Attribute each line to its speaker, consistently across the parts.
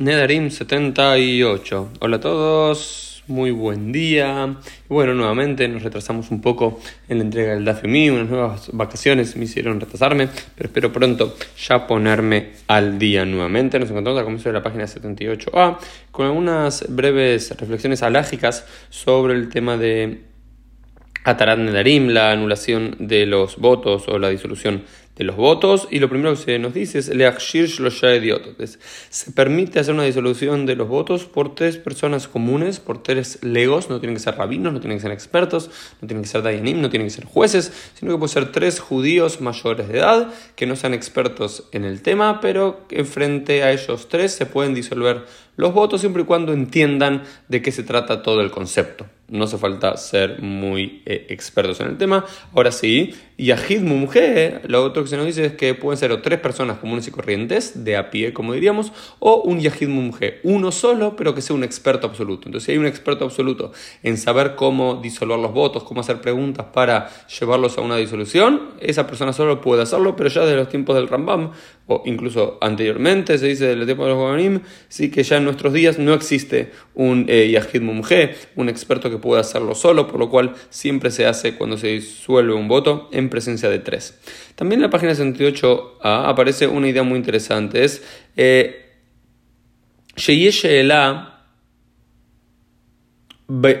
Speaker 1: Nedarim 78. Hola a todos, muy buen día. Bueno, nuevamente nos retrasamos un poco en la entrega del DAFMI, unas nuevas vacaciones me hicieron retrasarme, pero espero pronto ya ponerme al día nuevamente. Nos encontramos al comienzo de la página 78a con algunas breves reflexiones alágicas sobre el tema de Atarat Nedarim, la anulación de los votos o la disolución de los votos. Y lo primero que se nos dice es se permite hacer una disolución de los votos por tres personas comunes, por tres legos, no tienen que ser rabinos, no tienen que ser expertos, no tienen que ser dayanim, no tienen que ser jueces, sino que pueden ser tres judíos mayores de edad que no sean expertos en el tema, pero que frente a ellos tres se pueden disolver los votos siempre y cuando entiendan de qué se trata todo el concepto. No hace falta ser muy eh, expertos en el tema. Ahora sí, Yahid Mumje, otro que se nos dice que pueden ser o tres personas comunes y corrientes, de a pie, como diríamos, o un Yahid Mumje, uno solo, pero que sea un experto absoluto. Entonces, si hay un experto absoluto en saber cómo disolver los votos, cómo hacer preguntas para llevarlos a una disolución, esa persona solo puede hacerlo, pero ya desde los tiempos del Rambam, o incluso anteriormente, se dice desde el tiempo de los Goganim, sí que ya en nuestros días no existe un eh, Yahid Mumje, un experto que pueda hacerlo solo, por lo cual siempre se hace cuando se disuelve un voto en presencia de tres. También la 68 aparece una idea muy interesante, es eh,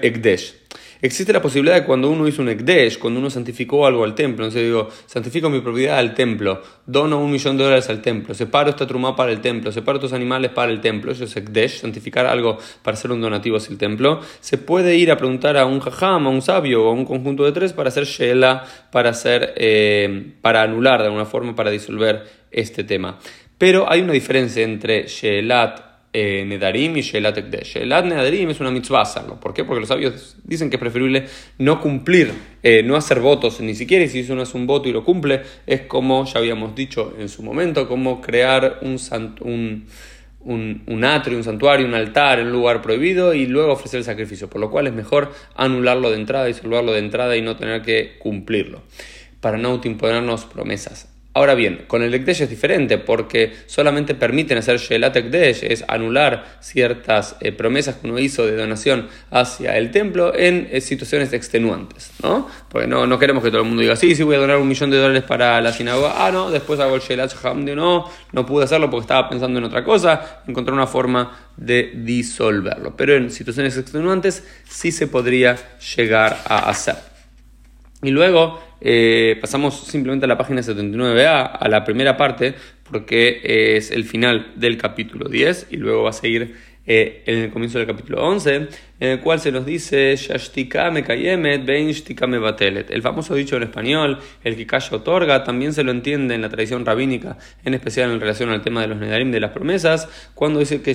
Speaker 1: Ekdesh. Existe la posibilidad de cuando uno hizo un Ekdesh, cuando uno santificó algo al templo, entonces digo, santifico mi propiedad al templo, dono un millón de dólares al templo, separo esta truma para el templo, separo estos animales para el templo, eso es Ekdesh, santificar algo para hacer un donativo hacia el templo, se puede ir a preguntar a un jajam, a un sabio o a un conjunto de tres para hacer Sheela, para, hacer, eh, para anular de alguna forma, para disolver este tema. Pero hay una diferencia entre Sheelat eh, Nedarim y Shelat Ekdesh. Shelat Nedarim es una mitzvah. ¿Por qué? Porque los sabios dicen que es preferible no cumplir, eh, no hacer votos ni siquiera, y si uno hace un voto y lo cumple, es como ya habíamos dicho en su momento, como crear un, un, un, un atrio, un santuario, un altar en un lugar prohibido y luego ofrecer el sacrificio. Por lo cual es mejor anularlo de entrada y salvarlo de entrada y no tener que cumplirlo, para no imponernos promesas. Ahora bien, con el Ekdesh es diferente porque solamente permiten hacer Shelat Ekdesh, es anular ciertas eh, promesas que uno hizo de donación hacia el templo en eh, situaciones extenuantes, ¿no? Porque no, no queremos que todo el mundo diga, sí, sí, voy a donar un millón de dólares para la sinagoga, ah, no, después hago el Shelat Hamdi, no, no pude hacerlo porque estaba pensando en otra cosa, encontrar una forma de disolverlo. Pero en situaciones extenuantes sí se podría llegar a hacer. Y luego eh, pasamos simplemente a la página 79a, a la primera parte, porque es el final del capítulo 10 y luego va a seguir eh, en el comienzo del capítulo 11, en el cual se nos dice batelet. El famoso dicho en español, el que calla otorga, también se lo entiende en la tradición rabínica, en especial en relación al tema de los nedarim de las promesas, cuando dice que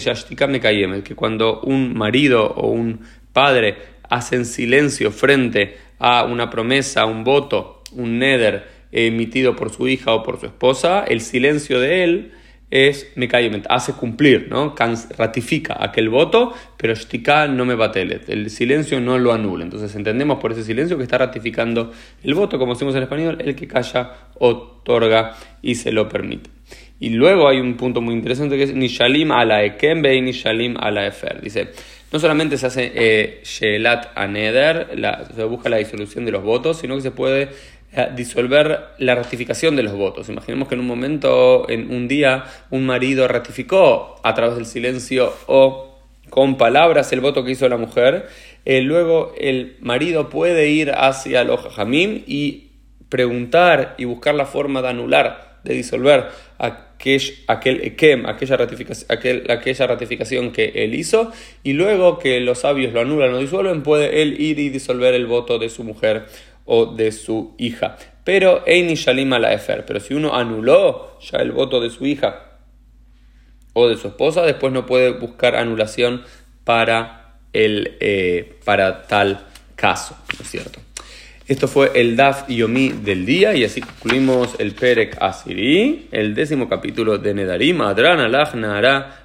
Speaker 1: Kayemet, que cuando un marido o un padre hacen silencio frente a una promesa, un voto, un neder emitido por su hija o por su esposa, el silencio de él es mecayement, hace cumplir, ¿no? ratifica aquel voto, pero shtika no me batelet, el silencio no lo anula. Entonces entendemos por ese silencio que está ratificando el voto, como decimos en español, el que calla otorga y se lo permite. Y luego hay un punto muy interesante que es Nishalim ala ekembe y Nishalim ala efer. Dice, no solamente se hace eh, Shelat Aneder, se busca la disolución de los votos, sino que se puede disolver la ratificación de los votos. Imaginemos que en un momento, en un día, un marido ratificó a través del silencio o con palabras el voto que hizo la mujer. Eh, luego el marido puede ir hacia los jajamim y preguntar y buscar la forma de anular, de disolver aquel, aquel aquella ratificación, aquel, aquella ratificación que él hizo, y luego que los sabios lo anulan o disuelven, puede él ir y disolver el voto de su mujer o de su hija. Pero Eini Shalim la Efer, pero si uno anuló ya el voto de su hija o de su esposa, después no puede buscar anulación para, el, eh, para tal caso, ¿no es cierto? Esto fue el Daf Yomi del día y así concluimos el Perek Asiri, el décimo capítulo de Nedarim, Adran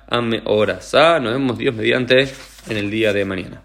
Speaker 1: Ame. Nos vemos Dios mediante en el día de mañana.